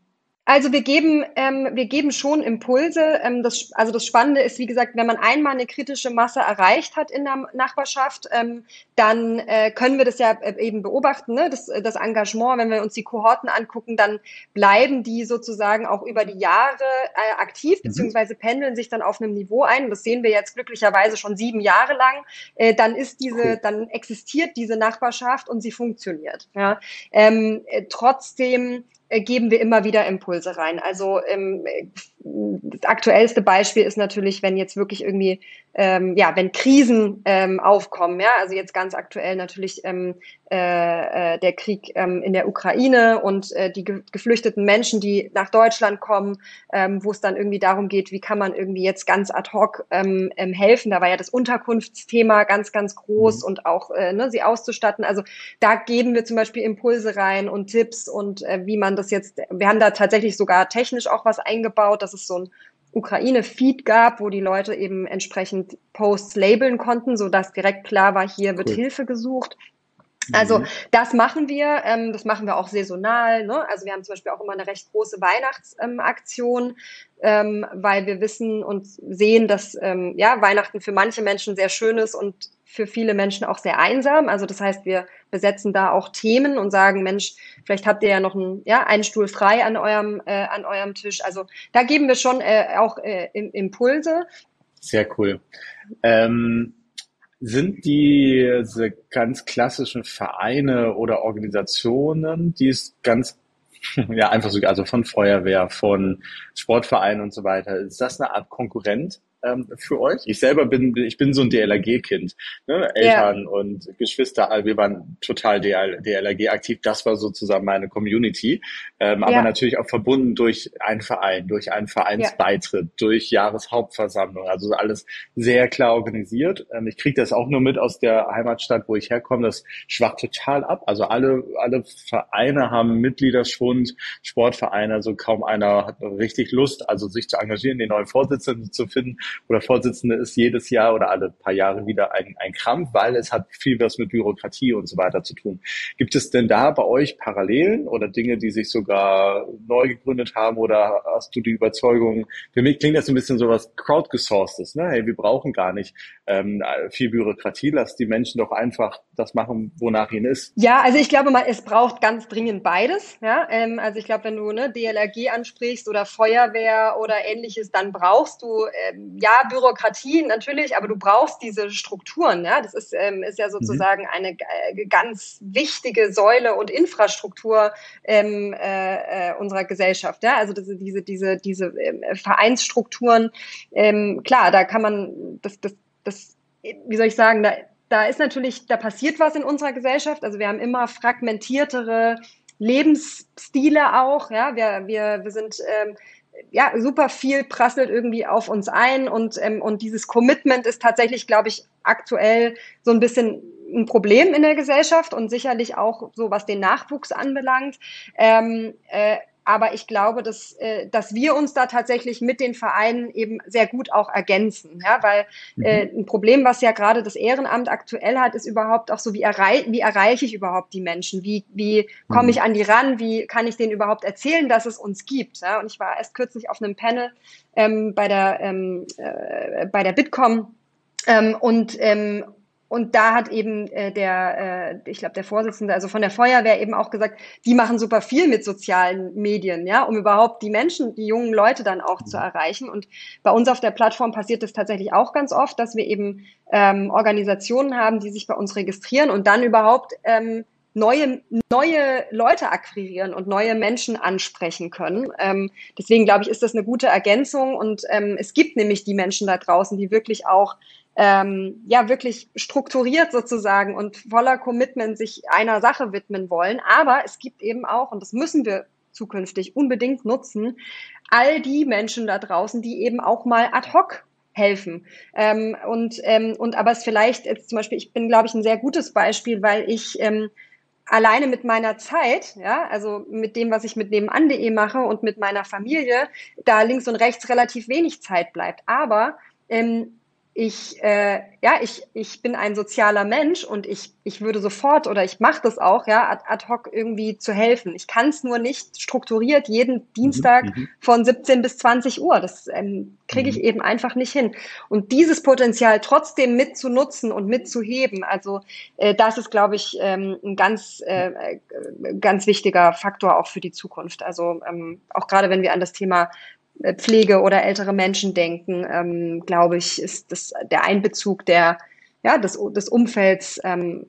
Also wir geben, ähm, wir geben schon Impulse. Ähm, das, also das Spannende ist, wie gesagt, wenn man einmal eine kritische Masse erreicht hat in der Nachbarschaft, ähm, dann äh, können wir das ja äh, eben beobachten, ne? das, das Engagement. Wenn wir uns die Kohorten angucken, dann bleiben die sozusagen auch über die Jahre äh, aktiv, mhm. beziehungsweise pendeln sich dann auf einem Niveau ein. Das sehen wir jetzt glücklicherweise schon sieben Jahre lang. Äh, dann ist diese, dann existiert diese Nachbarschaft und sie funktioniert. Ja? Ähm, äh, trotzdem geben wir immer wieder Impulse rein. Also ähm, das aktuellste Beispiel ist natürlich, wenn jetzt wirklich irgendwie, ähm, ja, wenn Krisen ähm, aufkommen, ja, also jetzt ganz aktuell natürlich ähm, äh, äh, der Krieg ähm, in der Ukraine und äh, die ge geflüchteten Menschen, die nach Deutschland kommen, ähm, wo es dann irgendwie darum geht, wie kann man irgendwie jetzt ganz ad hoc ähm, ähm, helfen. Da war ja das Unterkunftsthema ganz, ganz groß mhm. und auch äh, ne, sie auszustatten. Also da geben wir zum Beispiel Impulse rein und Tipps und äh, wie man das jetzt, wir haben da tatsächlich sogar technisch auch was eingebaut, dass es so ein Ukraine-Feed gab, wo die Leute eben entsprechend Posts labeln konnten, so dass direkt klar war, hier wird cool. Hilfe gesucht. Also mhm. das machen wir, ähm, das machen wir auch saisonal. Ne? Also wir haben zum Beispiel auch immer eine recht große Weihnachtsaktion, ähm, weil wir wissen und sehen, dass ähm, ja Weihnachten für manche Menschen sehr schön ist und für viele Menschen auch sehr einsam. Also das heißt, wir besetzen da auch Themen und sagen, Mensch, vielleicht habt ihr ja noch einen, ja, einen Stuhl frei an eurem, äh, an eurem Tisch. Also da geben wir schon äh, auch äh, Impulse. Sehr cool. Ähm sind diese ganz klassischen Vereine oder Organisationen, die es ganz [LAUGHS] ja einfach so, also von Feuerwehr, von Sportvereinen und so weiter, ist das eine Art Konkurrent ähm, für euch. Ich selber bin, ich bin so ein DLRG-Kind. Ne? Eltern ja. und Geschwister, wir waren total DL, DLRG aktiv. Das war sozusagen meine Community. Ähm, ja. Aber natürlich auch verbunden durch einen Verein, durch einen Vereinsbeitritt, ja. durch Jahreshauptversammlung. Also alles sehr klar organisiert. Ähm, ich kriege das auch nur mit aus der Heimatstadt, wo ich herkomme. Das schwacht total ab. Also alle, alle Vereine haben Mitgliederschwund, Sportvereine, also kaum einer hat richtig Lust, also sich zu engagieren, den neuen Vorsitzenden zu finden oder Vorsitzende ist jedes Jahr oder alle paar Jahre wieder ein, ein Krampf, weil es hat viel was mit Bürokratie und so weiter zu tun. Gibt es denn da bei euch Parallelen oder Dinge, die sich sogar neu gegründet haben oder hast du die Überzeugung, für mich klingt das ein bisschen so was crowdgesourcedes, ne? Hey, wir brauchen gar nicht ähm, viel Bürokratie, lass die Menschen doch einfach das machen, wonach ihnen ist. Ja, also ich glaube mal, es braucht ganz dringend beides. Ja? Ähm, also ich glaube, wenn du ne, DLRG ansprichst oder Feuerwehr oder ähnliches, dann brauchst du ähm, ja, Bürokratie natürlich, aber du brauchst diese Strukturen. Ja? Das ist, ähm, ist ja sozusagen mhm. eine äh, ganz wichtige Säule und Infrastruktur ähm, äh, äh, unserer Gesellschaft. Ja? Also diese, diese, diese, diese äh, Vereinsstrukturen, ähm, klar, da kann man, das, das, das, wie soll ich sagen, da, da ist natürlich, da passiert was in unserer Gesellschaft. Also wir haben immer fragmentiertere Lebensstile auch. Ja, wir, wir, wir sind ähm, ja, super viel prasselt irgendwie auf uns ein und, ähm, und dieses Commitment ist tatsächlich, glaube ich, aktuell so ein bisschen ein Problem in der Gesellschaft und sicherlich auch so, was den Nachwuchs anbelangt. Ähm, äh, aber ich glaube, dass, äh, dass wir uns da tatsächlich mit den Vereinen eben sehr gut auch ergänzen. Ja? Weil äh, mhm. ein Problem, was ja gerade das Ehrenamt aktuell hat, ist überhaupt auch so, wie, errei wie erreiche ich überhaupt die Menschen? Wie, wie komme mhm. ich an die ran? Wie kann ich denen überhaupt erzählen, dass es uns gibt? Ja? Und ich war erst kürzlich auf einem Panel ähm, bei der, ähm, äh, bei der Bitkom ähm, und ähm, und da hat eben äh, der, äh, ich glaube, der Vorsitzende, also von der Feuerwehr eben auch gesagt, die machen super viel mit sozialen Medien, ja, um überhaupt die Menschen, die jungen Leute dann auch zu erreichen. Und bei uns auf der Plattform passiert das tatsächlich auch ganz oft, dass wir eben ähm, Organisationen haben, die sich bei uns registrieren und dann überhaupt ähm, neue, neue Leute akquirieren und neue Menschen ansprechen können. Ähm, deswegen glaube ich, ist das eine gute Ergänzung und ähm, es gibt nämlich die Menschen da draußen, die wirklich auch ähm, ja wirklich strukturiert sozusagen und voller Commitment sich einer Sache widmen wollen. Aber es gibt eben auch, und das müssen wir zukünftig unbedingt nutzen, all die Menschen da draußen, die eben auch mal ad hoc helfen. Ähm, und, ähm, und aber es vielleicht jetzt zum Beispiel, ich bin, glaube ich, ein sehr gutes Beispiel, weil ich ähm, alleine mit meiner Zeit, ja, also mit dem, was ich mit nebenan.de mache und mit meiner Familie, da links und rechts relativ wenig Zeit bleibt. Aber ähm, ich, äh, ja, ich, ich bin ein sozialer Mensch und ich, ich würde sofort oder ich mache das auch, ja, ad, ad hoc irgendwie zu helfen. Ich kann es nur nicht strukturiert jeden Dienstag mhm, mhm. von 17 bis 20 Uhr. Das ähm, kriege ich mhm. eben einfach nicht hin. Und dieses Potenzial trotzdem mitzunutzen und mitzuheben, also äh, das ist, glaube ich, ähm, ein ganz, äh, ganz wichtiger Faktor auch für die Zukunft. Also ähm, auch gerade wenn wir an das Thema äh, Pflege oder ältere Menschen denken, ähm, glaube ich, ist das der Einbezug der ja, des, des Umfelds ähm,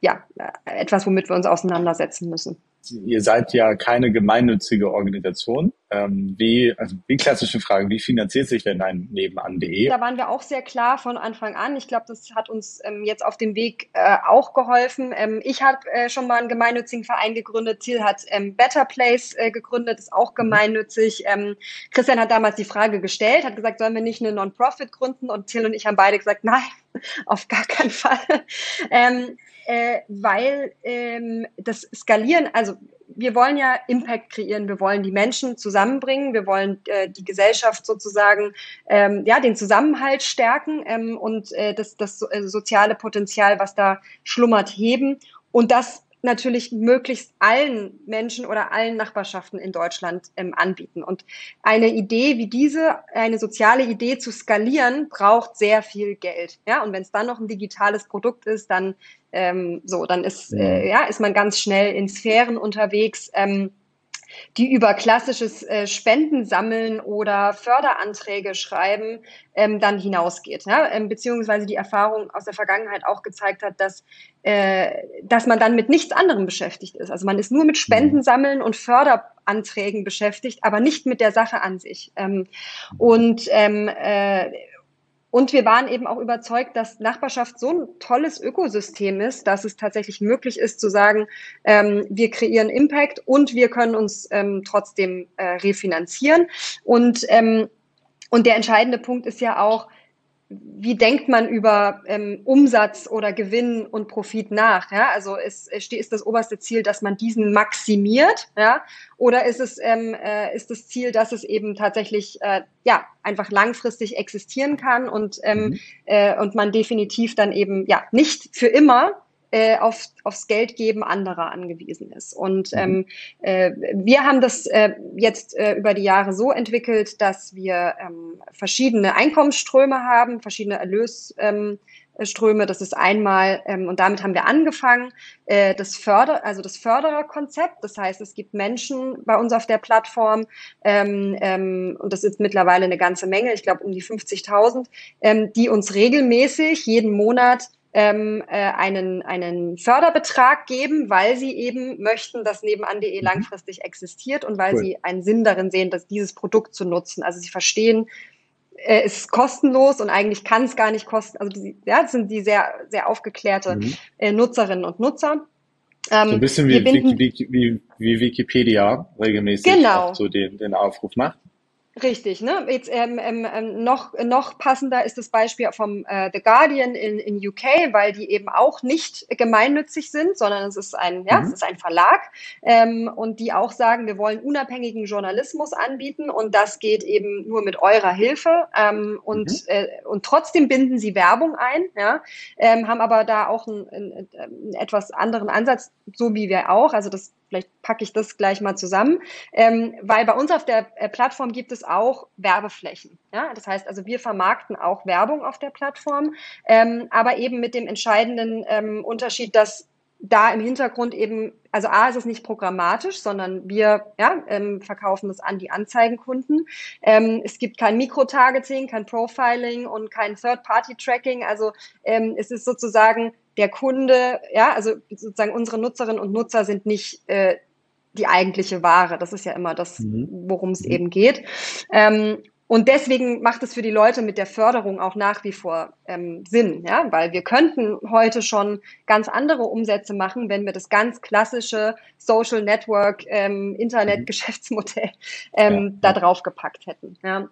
ja, etwas, womit wir uns auseinandersetzen müssen ihr seid ja keine gemeinnützige Organisation. Ähm, wie, also wie klassische Frage, wie finanziert sich denn ein Nebenan.de? Da waren wir auch sehr klar von Anfang an. Ich glaube, das hat uns ähm, jetzt auf dem Weg äh, auch geholfen. Ähm, ich habe äh, schon mal einen gemeinnützigen Verein gegründet. Ziel hat ähm, Better Place äh, gegründet, ist auch gemeinnützig. Ähm, Christian hat damals die Frage gestellt, hat gesagt, sollen wir nicht eine Non-Profit gründen? Und Till und ich haben beide gesagt, nein, [LAUGHS] auf gar keinen Fall. [LAUGHS] ähm, äh, weil ähm, das Skalieren, also wir wollen ja Impact kreieren, wir wollen die Menschen zusammenbringen, wir wollen äh, die Gesellschaft sozusagen, ähm, ja, den Zusammenhalt stärken ähm, und äh, das, das äh, soziale Potenzial, was da schlummert, heben. Und das natürlich möglichst allen Menschen oder allen Nachbarschaften in Deutschland ähm, anbieten. Und eine Idee wie diese, eine soziale Idee zu skalieren, braucht sehr viel Geld. Ja, und wenn es dann noch ein digitales Produkt ist, dann ähm, so, dann ist äh, ja ist man ganz schnell in Sphären unterwegs. Ähm, die über klassisches äh, Spendensammeln oder Förderanträge schreiben, ähm, dann hinausgeht. Ja? Ähm, beziehungsweise die Erfahrung aus der Vergangenheit auch gezeigt hat, dass, äh, dass man dann mit nichts anderem beschäftigt ist. Also man ist nur mit Spendensammeln und Förderanträgen beschäftigt, aber nicht mit der Sache an sich. Ähm, und ähm, äh, und wir waren eben auch überzeugt, dass Nachbarschaft so ein tolles Ökosystem ist, dass es tatsächlich möglich ist zu sagen, ähm, wir kreieren Impact und wir können uns ähm, trotzdem äh, refinanzieren. Und, ähm, und der entscheidende Punkt ist ja auch, wie denkt man über ähm, Umsatz oder Gewinn und Profit nach? Ja? Also ist, ist das oberste Ziel, dass man diesen maximiert, ja? Oder ist es ähm, äh, ist das Ziel, dass es eben tatsächlich äh, ja einfach langfristig existieren kann und ähm, mhm. äh, und man definitiv dann eben ja nicht für immer äh, auf, aufs Geldgeben anderer angewiesen ist. Und mhm. ähm, äh, wir haben das äh, jetzt äh, über die Jahre so entwickelt, dass wir ähm, verschiedene Einkommensströme haben, verschiedene Erlösströme. Ähm, das ist einmal, ähm, und damit haben wir angefangen, äh, das Förder, also das Fördererkonzept. Das heißt, es gibt Menschen bei uns auf der Plattform, ähm, ähm, und das ist mittlerweile eine ganze Menge, ich glaube um die 50.000, ähm, die uns regelmäßig jeden Monat ähm, äh, einen, einen Förderbetrag geben, weil sie eben möchten, dass nebenan.de mhm. langfristig existiert und weil cool. sie einen Sinn darin sehen, dass dieses Produkt zu nutzen. Also sie verstehen, äh, es ist kostenlos und eigentlich kann es gar nicht kosten. Also die, ja, das sind die sehr, sehr aufgeklärte mhm. äh, Nutzerinnen und Nutzer. Ähm, so ein bisschen wie, binden, wie, wie, wie Wikipedia regelmäßig genau. so den, den Aufruf macht. Richtig, ne? Jetzt ähm, ähm, ähm, noch, noch passender ist das Beispiel vom äh, The Guardian in, in UK, weil die eben auch nicht gemeinnützig sind, sondern es ist ein, ja, mhm. es ist ein Verlag ähm, und die auch sagen, wir wollen unabhängigen Journalismus anbieten und das geht eben nur mit eurer Hilfe ähm, und, mhm. äh, und trotzdem binden sie Werbung ein, ja, ähm, haben aber da auch einen, einen, einen etwas anderen Ansatz, so wie wir auch. Also das vielleicht packe ich das gleich mal zusammen, ähm, weil bei uns auf der äh, Plattform gibt es es auch Werbeflächen. Ja? Das heißt also, wir vermarkten auch Werbung auf der Plattform, ähm, aber eben mit dem entscheidenden ähm, Unterschied, dass da im Hintergrund eben, also A ist es nicht programmatisch, sondern wir ja, ähm, verkaufen das an die Anzeigenkunden. Ähm, es gibt kein Mikrotargeting, kein Profiling und kein Third-Party-Tracking. Also ähm, es ist sozusagen der Kunde, ja, also sozusagen unsere Nutzerinnen und Nutzer sind nicht äh, die eigentliche Ware. Das ist ja immer das, mhm. worum es mhm. eben geht. Ähm, und deswegen macht es für die Leute mit der Förderung auch nach wie vor ähm, Sinn, ja, weil wir könnten heute schon ganz andere Umsätze machen, wenn wir das ganz klassische Social Network ähm, Internet Geschäftsmodell ähm, ja. da drauf gepackt hätten. Ja.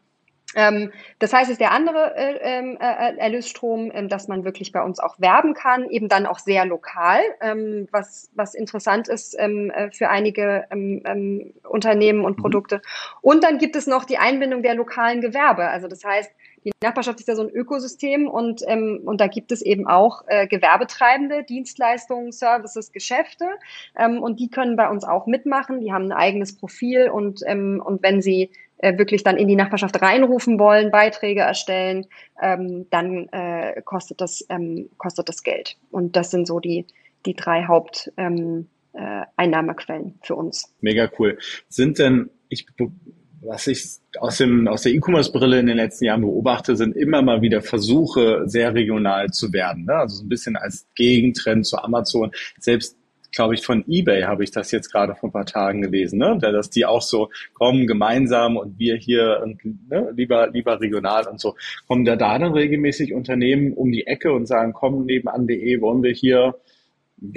Ähm, das heißt, es ist der andere äh, ähm, äh, Erlösstrom, äh, dass man wirklich bei uns auch werben kann, eben dann auch sehr lokal, ähm, was, was interessant ist ähm, äh, für einige ähm, ähm, Unternehmen und mhm. Produkte. Und dann gibt es noch die Einbindung der lokalen Gewerbe. Also das heißt, die Nachbarschaft ist ja so ein Ökosystem und, und da gibt es eben auch äh, Gewerbetreibende, Dienstleistungen, Services, Geschäfte und die können bei uns auch mitmachen. Die haben ein eigenes Profil und, und wenn sie äh, wirklich dann in die Nachbarschaft reinrufen wollen, Beiträge erstellen, ähm, dann äh, kostet, das, ähm, kostet das Geld. Und das sind so die, die drei Haupteinnahmequellen ähm, äh, für uns. Mega cool. Sind denn, ich, was ich aus, dem, aus der E-Commerce-Brille in den letzten Jahren beobachte, sind immer mal wieder Versuche, sehr regional zu werden. Ne? Also so ein bisschen als Gegentrend zu Amazon. Selbst glaube ich, von eBay habe ich das jetzt gerade vor ein paar Tagen gelesen, ne? dass die auch so kommen gemeinsam und wir hier und ne? lieber, lieber regional und so. Kommen da da dann regelmäßig Unternehmen um die Ecke und sagen, komm, nebenan.de wollen wir hier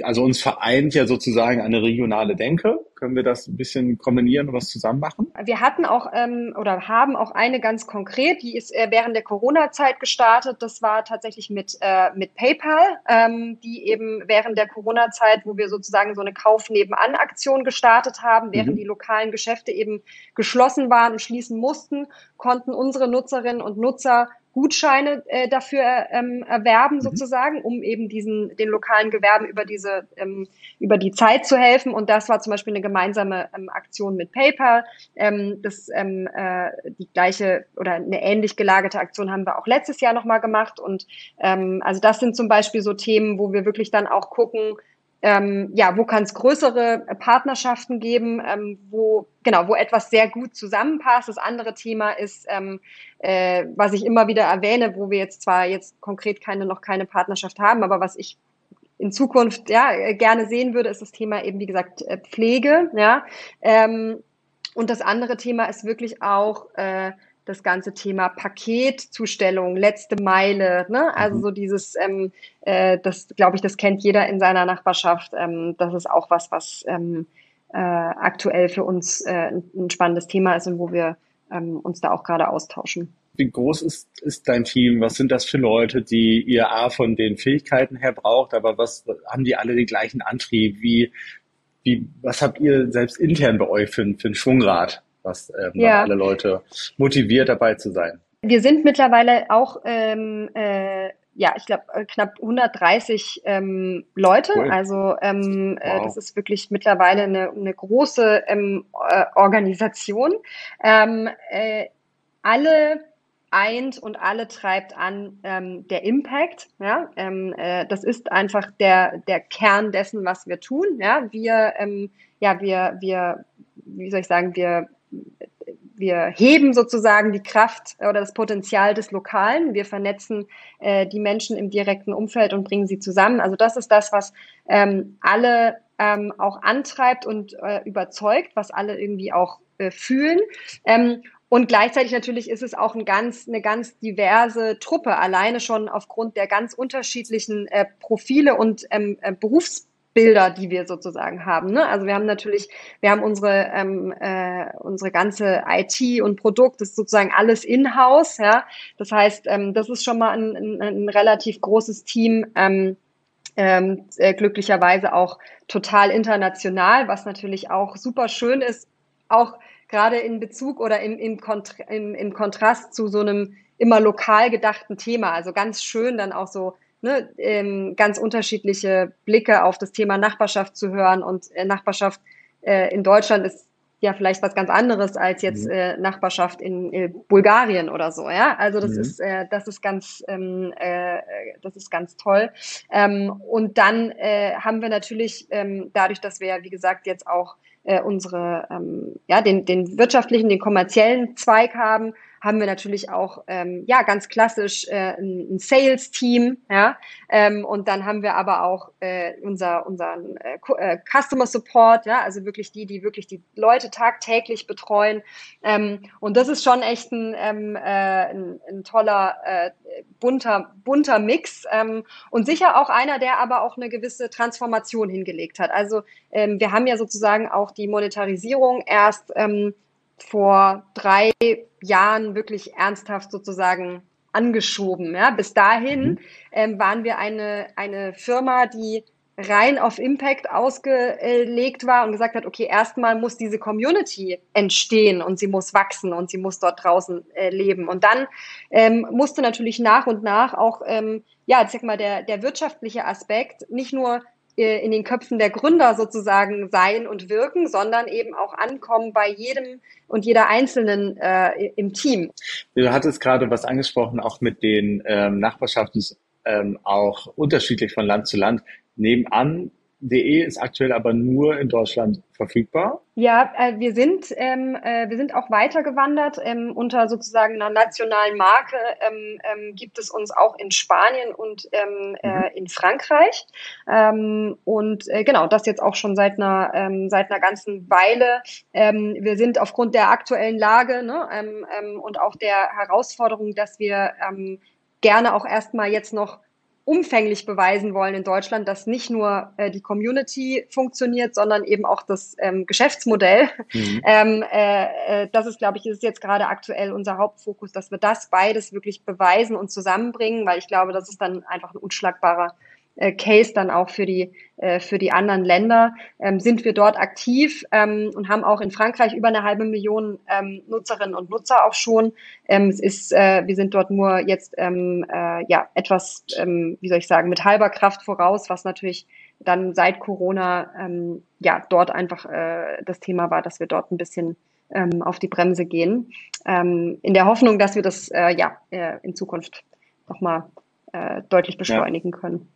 also uns vereint ja sozusagen eine regionale Denke. Können wir das ein bisschen kombinieren und was zusammen machen? Wir hatten auch ähm, oder haben auch eine ganz konkret, die ist äh, während der Corona-Zeit gestartet. Das war tatsächlich mit, äh, mit PayPal, ähm, die eben während der Corona-Zeit, wo wir sozusagen so eine Kauf-Nebenan-Aktion gestartet haben, während mhm. die lokalen Geschäfte eben geschlossen waren und schließen mussten, konnten unsere Nutzerinnen und Nutzer Gutscheine äh, dafür ähm, erwerben mhm. sozusagen, um eben diesen den lokalen Gewerben über diese ähm, über die Zeit zu helfen. Und das war zum Beispiel eine gemeinsame ähm, Aktion mit PayPal. Ähm, das ähm, äh, die gleiche oder eine ähnlich gelagerte Aktion haben wir auch letztes Jahr nochmal gemacht. Und ähm, also das sind zum Beispiel so Themen, wo wir wirklich dann auch gucken, ähm, ja, wo kann es größere Partnerschaften geben, ähm, wo genau, wo etwas sehr gut zusammenpasst. Das andere Thema ist, ähm, äh, was ich immer wieder erwähne, wo wir jetzt zwar jetzt konkret keine noch keine Partnerschaft haben, aber was ich in Zukunft ja gerne sehen würde, ist das Thema eben wie gesagt äh, Pflege, ja. Ähm, und das andere Thema ist wirklich auch äh, das ganze Thema Paketzustellung, letzte Meile, ne? also mhm. so dieses, ähm, äh, das glaube ich, das kennt jeder in seiner Nachbarschaft. Ähm, das ist auch was, was ähm, äh, aktuell für uns äh, ein spannendes Thema ist und wo wir ähm, uns da auch gerade austauschen. Wie groß ist, ist dein Team? Was sind das für Leute, die ihr A von den Fähigkeiten her braucht, aber was haben die alle den gleichen Antrieb? Wie, wie, was habt ihr selbst intern bei euch für, für ein Schwungrad? Was ähm, ja. alle Leute motiviert dabei zu sein. Wir sind mittlerweile auch ähm, äh, ja, ich glaube, äh, knapp 130 ähm, Leute. Cool. Also ähm, äh, wow. äh, das ist wirklich mittlerweile eine, eine große ähm, äh, Organisation. Ähm, äh, alle eint und alle treibt an ähm, der Impact. Ja? Ähm, äh, das ist einfach der, der Kern dessen, was wir tun. Ja? Wir, ähm, ja, wir, wir, wie soll ich sagen, wir wir heben sozusagen die Kraft oder das Potenzial des Lokalen. Wir vernetzen äh, die Menschen im direkten Umfeld und bringen sie zusammen. Also das ist das, was ähm, alle ähm, auch antreibt und äh, überzeugt, was alle irgendwie auch äh, fühlen. Ähm, und gleichzeitig natürlich ist es auch ein ganz, eine ganz diverse Truppe, alleine schon aufgrund der ganz unterschiedlichen äh, Profile und ähm, äh, Berufs Bilder, die wir sozusagen haben. Ne? Also wir haben natürlich, wir haben unsere ähm, äh, unsere ganze IT und Produkt, ist sozusagen alles in-house. Ja, das heißt, ähm, das ist schon mal ein, ein, ein relativ großes Team. Ähm, ähm, äh, glücklicherweise auch total international, was natürlich auch super schön ist, auch gerade in Bezug oder im, im, Kontra im, im Kontrast zu so einem immer lokal gedachten Thema. Also ganz schön dann auch so ne, ähm, ganz unterschiedliche Blicke auf das Thema Nachbarschaft zu hören. Und äh, Nachbarschaft äh, in Deutschland ist ja vielleicht was ganz anderes als jetzt mhm. äh, Nachbarschaft in äh, Bulgarien oder so. Ja, also das mhm. ist äh, das ist ganz ähm, äh, das ist ganz toll. Ähm, und dann äh, haben wir natürlich ähm, dadurch, dass wir ja wie gesagt jetzt auch äh, unsere ähm, ja den den wirtschaftlichen, den kommerziellen Zweig haben, haben wir natürlich auch ähm, ja ganz klassisch äh, ein, ein Sales-Team, ja, ähm, und dann haben wir aber auch äh, unser unseren äh, äh, Customer Support, ja, also wirklich die, die wirklich die Leute tagtäglich betreuen, ähm, und das ist schon echt ein, ähm, äh, ein, ein toller äh, bunter bunter Mix ähm, und sicher auch einer, der aber auch eine gewisse Transformation hingelegt hat. Also ähm, wir haben ja sozusagen auch die Monetarisierung erst ähm, vor drei Jahren wirklich ernsthaft sozusagen angeschoben. Ja? Bis dahin mhm. ähm, waren wir eine, eine Firma, die rein auf Impact ausgelegt war und gesagt hat, okay, erstmal muss diese Community entstehen und sie muss wachsen und sie muss dort draußen äh, leben. Und dann ähm, musste natürlich nach und nach auch, ähm, ja, ich sag mal, der, der wirtschaftliche Aspekt nicht nur in den Köpfen der Gründer sozusagen sein und wirken, sondern eben auch ankommen bei jedem und jeder Einzelnen äh, im Team. Du hattest gerade was angesprochen, auch mit den ähm, Nachbarschaften ähm, auch unterschiedlich von Land zu Land. Nebenan De ist aktuell aber nur in Deutschland verfügbar. Ja, äh, wir sind ähm, äh, wir sind auch weitergewandert ähm, unter sozusagen einer nationalen Marke ähm, ähm, gibt es uns auch in Spanien und ähm, äh, mhm. in Frankreich ähm, und äh, genau das jetzt auch schon seit einer seit einer ganzen Weile. Wir sind aufgrund der aktuellen Lage ne, und auch der Herausforderung, dass wir gerne auch erstmal jetzt noch umfänglich beweisen wollen in Deutschland, dass nicht nur äh, die Community funktioniert, sondern eben auch das ähm, Geschäftsmodell. Mhm. [LAUGHS] Ähm, äh, äh, das ist, glaube ich, ist jetzt gerade aktuell unser Hauptfokus, dass wir das beides wirklich beweisen und zusammenbringen, weil ich glaube, das ist dann einfach ein unschlagbarer äh, Case dann auch für die, äh, für die anderen Länder. Ähm, sind wir dort aktiv ähm, und haben auch in Frankreich über eine halbe Million ähm, Nutzerinnen und Nutzer auch schon. Ähm, es ist, äh, wir sind dort nur jetzt ähm, äh, ja etwas, ähm, wie soll ich sagen, mit halber Kraft voraus, was natürlich dann seit Corona ja dort einfach das Thema war, dass wir dort ein bisschen auf die Bremse gehen, in der Hoffnung, dass wir das ja in Zukunft nochmal äh, deutlich beschleunigen ja. können.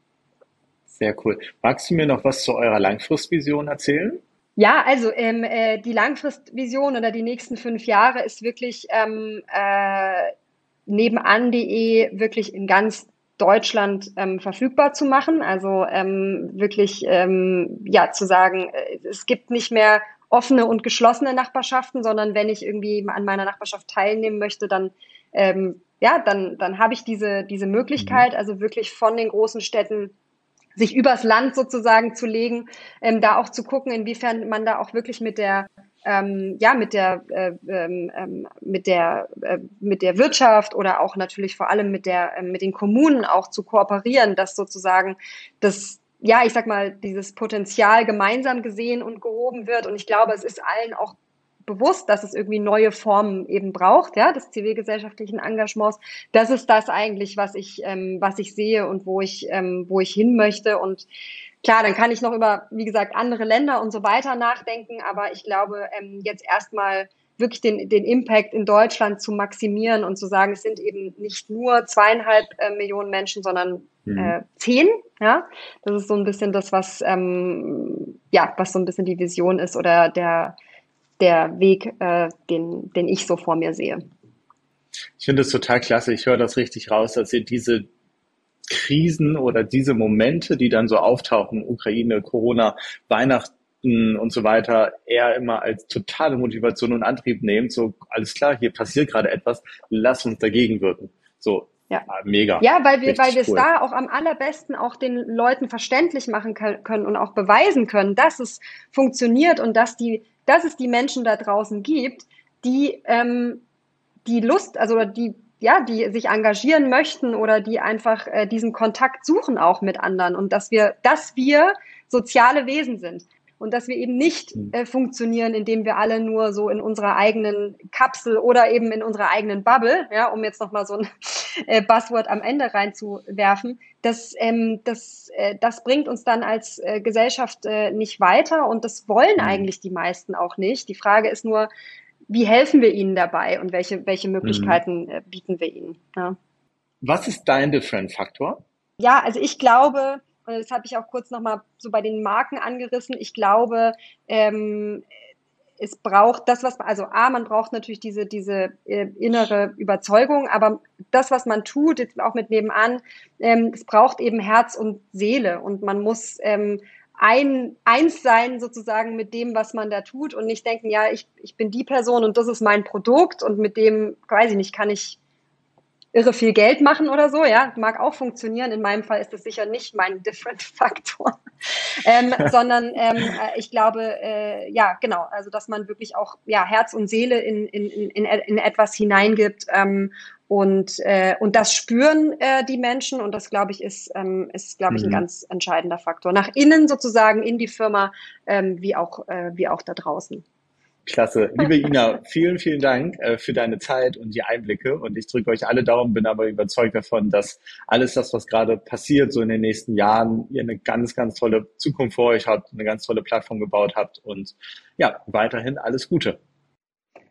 Sehr cool. Magst du mir noch was zu eurer Langfristvision erzählen? Ja, also ähm, äh, die Langfristvision oder die nächsten fünf Jahre ist wirklich ähm, äh, nebenan.de wirklich in ganz Deutschland ähm, verfügbar zu machen. Also ähm, wirklich ähm, ja zu sagen, äh, es gibt nicht mehr offene und geschlossene Nachbarschaften, sondern wenn ich irgendwie an meiner Nachbarschaft teilnehmen möchte, dann ähm, ja, dann dann habe ich diese diese Möglichkeit. Mhm. Also wirklich von den großen Städten sich übers Land sozusagen zu legen, ähm, da auch zu gucken, inwiefern man da auch wirklich mit der ähm, ja mit der äh, ähm, ähm, mit der äh, mit der Wirtschaft oder auch natürlich vor allem mit der äh, mit den Kommunen auch zu kooperieren, dass sozusagen das ja ich sag mal dieses Potenzial gemeinsam gesehen und gehoben wird. Und ich glaube es ist allen auch bewusst, dass es irgendwie neue Formen eben braucht, ja, des zivilgesellschaftlichen Engagements. Das ist das eigentlich, was ich, ähm, was ich sehe und wo ich, ähm, wo ich hin möchte. Und klar, dann kann ich noch über, wie gesagt, andere Länder und so weiter nachdenken, aber ich glaube, ähm, jetzt erstmal wirklich den, den Impact in Deutschland zu maximieren und zu sagen, es sind eben nicht nur zweieinhalb äh, Millionen Menschen, sondern mhm. äh, zehn. Ja, das ist so ein bisschen das, was ähm, ja, was so ein bisschen die Vision ist oder der der Weg, äh, den, den ich so vor mir sehe. Ich finde es total klasse. Ich höre das richtig raus, dass ihr diese Krisen oder diese Momente, die dann so auftauchen, Ukraine, Corona, Weihnachten und so weiter, eher immer als totale Motivation und Antrieb nehmt. So, alles klar, hier passiert gerade etwas, lass uns dagegen wirken. So, ja. Ah, mega. Ja, weil wir, weil wir es cool. da auch am allerbesten auch den Leuten verständlich machen können und auch beweisen können, dass es funktioniert und dass die dass es die Menschen da draußen gibt, die ähm, die Lust, also die ja, die sich engagieren möchten oder die einfach äh, diesen Kontakt suchen auch mit anderen und dass wir, dass wir soziale Wesen sind. Und dass wir eben nicht hm. äh, funktionieren, indem wir alle nur so in unserer eigenen Kapsel oder eben in unserer eigenen Bubble, ja, um jetzt nochmal so ein [LAUGHS] äh, Buzzword am Ende reinzuwerfen, das, ähm, das, äh, das bringt uns dann als äh, Gesellschaft äh, nicht weiter und das wollen hm. eigentlich die meisten auch nicht. Die Frage ist nur, wie helfen wir ihnen dabei und welche, welche Möglichkeiten äh, bieten wir ihnen? Ja. Was ist dein Different-Faktor? Ja, also ich glaube, und das habe ich auch kurz nochmal so bei den Marken angerissen, ich glaube, ähm, es braucht das, was, also A, man braucht natürlich diese, diese äh, innere Überzeugung, aber das, was man tut, jetzt auch mit nebenan, ähm, es braucht eben Herz und Seele und man muss ähm, ein, eins sein sozusagen mit dem, was man da tut und nicht denken, ja, ich, ich bin die Person und das ist mein Produkt und mit dem, weiß ich nicht, kann ich irre viel Geld machen oder so, ja, mag auch funktionieren. In meinem Fall ist das sicher nicht mein [LAUGHS] Different-Faktor, ähm, [LAUGHS] sondern ähm, äh, ich glaube, äh, ja, genau, also dass man wirklich auch ja Herz und Seele in, in, in, in etwas hineingibt ähm, und äh, und das spüren äh, die Menschen und das glaube ich ist ähm, ist glaube ich ein mhm. ganz entscheidender Faktor nach innen sozusagen in die Firma ähm, wie auch äh, wie auch da draußen. Klasse. Liebe Ina, vielen, vielen Dank äh, für deine Zeit und die Einblicke. Und ich drücke euch alle Daumen, bin aber überzeugt davon, dass alles das, was gerade passiert, so in den nächsten Jahren, ihr eine ganz, ganz tolle Zukunft vor euch habt, eine ganz tolle Plattform gebaut habt und ja, weiterhin alles Gute.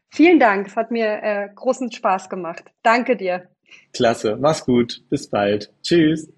Vielen Dank. Es hat mir äh, großen Spaß gemacht. Danke dir. Klasse. Mach's gut. Bis bald. Tschüss.